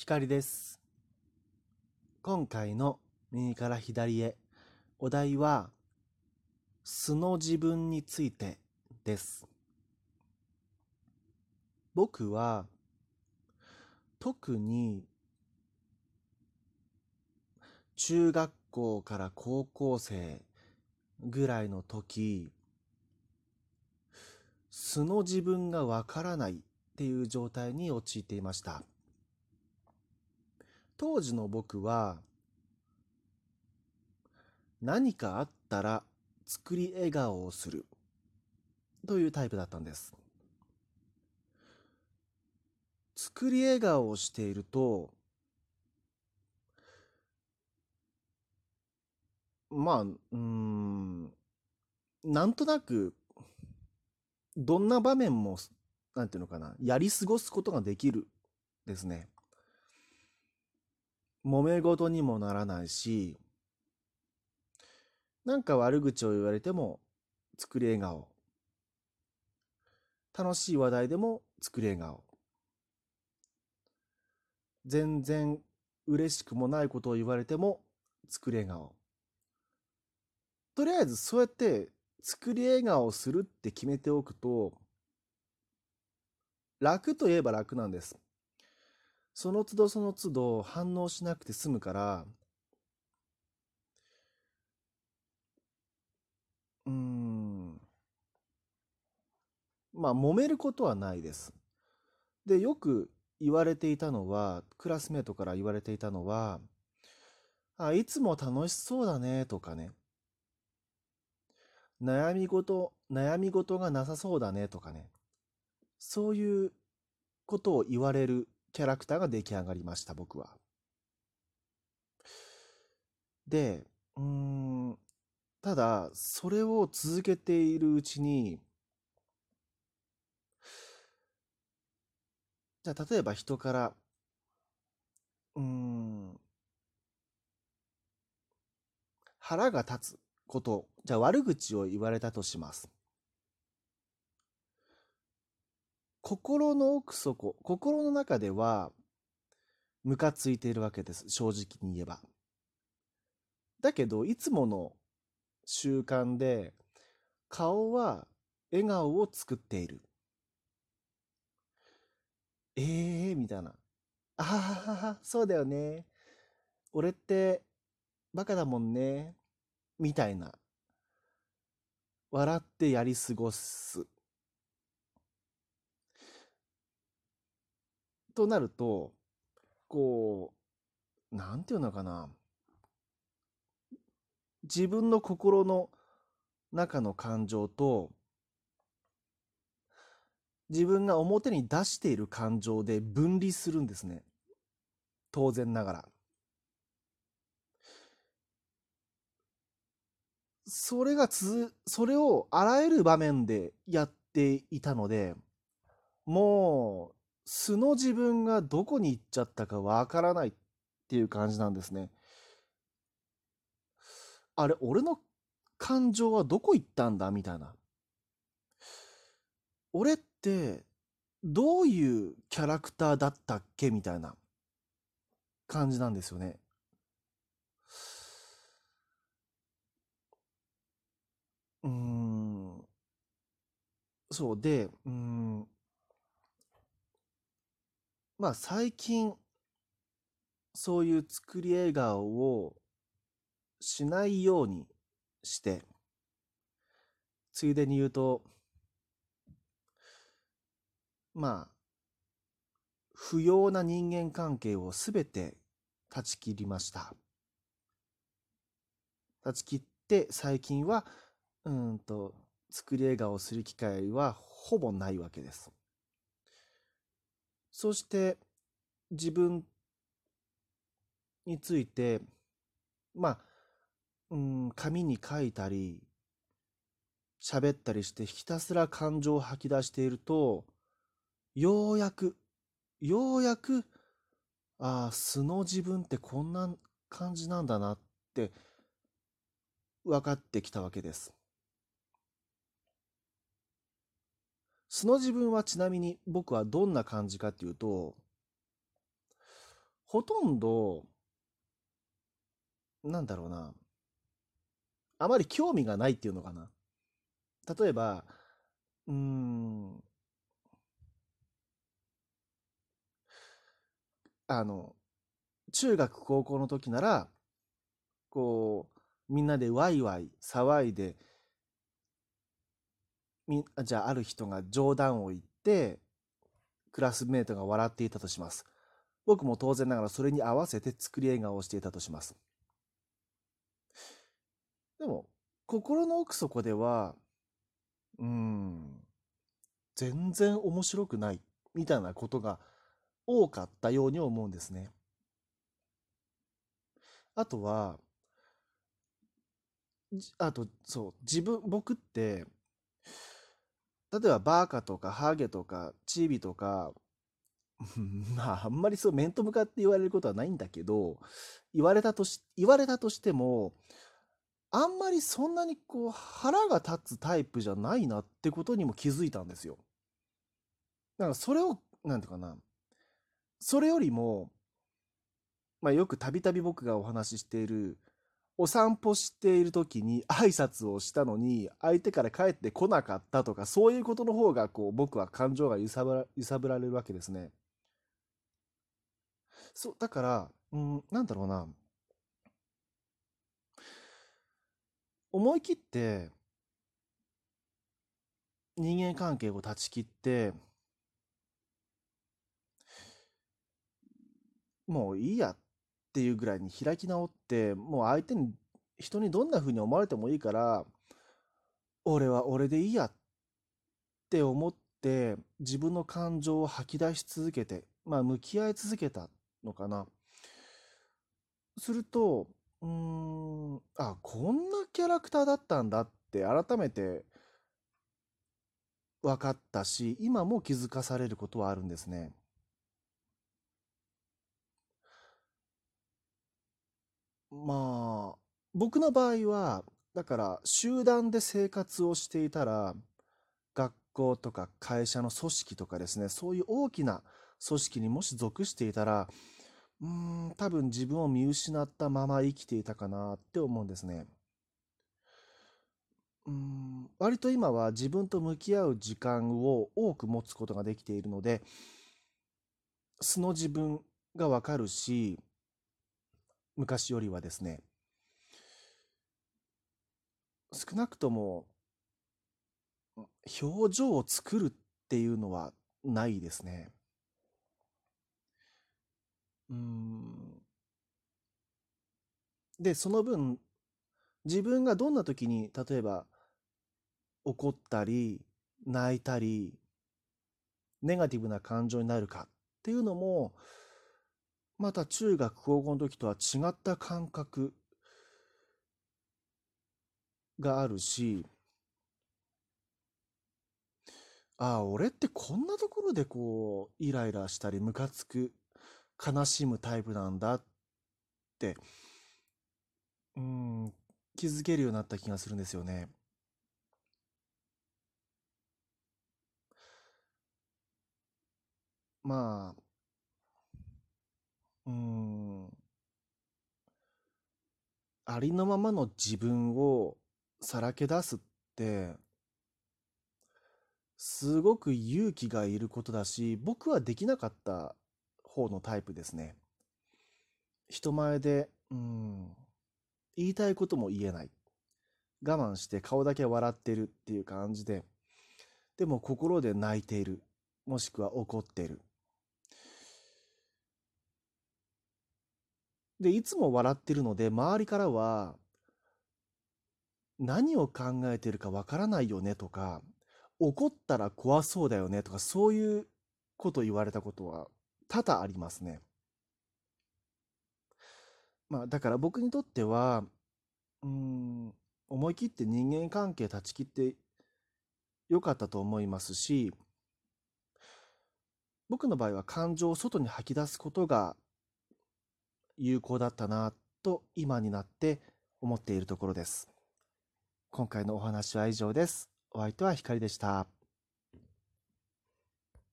光です。今回の右から左へお題は素の自分についてです。僕は特に中学校から高校生ぐらいの時素の自分がわからないっていう状態に陥っていました。当時の僕は何かあったら作り笑顔をするというタイプだったんです。作り笑顔をしているとまあうんなんとなくどんな場面もなんていうのかなやり過ごすことができるですね。揉め事にもならないしなんか悪口を言われても作り笑顔。楽しい話題でも作り笑顔。全然嬉しくもないことを言われても作り笑顔。とりあえずそうやって作り笑顔をするって決めておくと楽といえば楽なんです。その都度その都度反応しなくて済むからうん。まあ揉めることはないです。でよく言われていたのはクラスメートから言われていたのはあいつも楽しそうだねとかね悩み事悩み事がなさそうだねとかね。そういうことを言われるキャラクターが出来上がりました僕は。でうんただそれを続けているうちにじゃあ例えば人からうん腹が立つことじゃあ悪口を言われたとします。心の奥底心の中ではムカついているわけです。正直に言えば。だけどいつもの習慣で顔は笑顔を作っている。ええー、みたいな。あはははそうだよね。俺ってバカだもんね。みたいな。笑ってやり過ごす。となるとこうなんていうのかな。自分の心の中の感情と自分が表に出している感情で分離するんですね。当然ながら。それがつそれをあらゆる場面でやっていたのでもう素の自分がどこに行っちゃったかわからないっていう感じなんですね。あれ俺の感情はどこ行ったんだ？みたいな。俺ってどういうキャラクターだったっけ？みたいな。感じなんですよね。うん。そうでうん。まあ最近そういう作り笑顔をしないようにしてついでに言うとまあ不要な人間関係をすべて断ち切りました。断ち切って最近はうんと作り笑顔をする機会はほぼないわけです。そして自分についてまあうん紙に書いたり喋ったりしてひたすら感情を吐き出しているとようやくようやくああ素の自分ってこんな感じなんだなって分かってきたわけです。素の自分はちなみに僕はどんな感じかっていうとほとんど、なんだろうな、あまり興味がないっていうのかな。例えば、うーん、あの、中学高校の時なら、こう、みんなでワイワイ騒いで、み、じゃあある人が冗談を言って、クラスメートが笑っていたとします。僕も当然ながらそれに合わせて作り笑顔をしていたとします。でも、心の奥底では、うん、全然面白くないみたいなことが多かったように思うんですね。あとは、あと、そう、自分、僕って、例えばバーカとかハゲとかチビとか、まあ、あんまりそう面と向かって言われることはないんだけど、言われたとし、言われたとしても、あんまりそんなにこう腹が立つタイプじゃないなってことにも気づいたんですよ。だからそれを、なんていうかな、それよりも、まあよくたびたび僕がお話ししている、お散歩している時に挨拶をしたのに相手から帰ってこなかったとかそういうことの方がこう僕は感情が揺さぶら揺さぶられるわけですね。そう、だから、うん、なんだろうな。思い切って人間関係を断ち切ってもういいやっていうぐらいに開き直ってもう相手に人にどんな風に思われてもいいから俺は俺でいいやって思って自分の感情を吐き出し続けてまあ向き合い続けたのかなするとうーん、あ、こんなキャラクターだったんだって改めて分かったし、今も気づかされることはあるんですね。まあ、僕の場合は、だから集団で生活をしていたら、学校とか会社の組織とかですね、そういう大きな組織にもし属していたら、うん、多分自分を見失ったまま生きていたかなって思うんですね。うん、割と今は自分と向き合う時間を多く持つことができているので、素の自分がわかるし、昔よりはですね、少なくとも表情を作るっていうのはないですね。うん。で、その分、自分がどんな時に、例えば、怒ったり、泣いたり、ネガティブな感情になるかっていうのも、また中学高校の時とは違った感覚があるし、ああ、俺ってこんなところでこう、イライラしたり、ムカつく悲しむタイプなんだって、うん、気づけるようになった気がするんですよね。まあ、うん、ありのままの自分をさらけ出すって、すごく勇気がいることだし、僕はできなかった方のタイプですね。人前で、うん、言いたいことも言えない。我慢して顔だけ笑ってるっていう感じで、でも心で泣いている。もしくは怒ってる。で、いつも笑ってるので、周りからは、何を考えてるかわからないよねとか、怒ったら怖そうだよねとか、そういうこと言われたことは多々ありますね。まあ、だから僕にとっては、うん、思い切って人間関係断ち切ってよかったと思いますし、僕の場合は感情を外に吐き出すことが有効だったなと今になって思っているところです。今回のお話は以上です。お相手は光でした。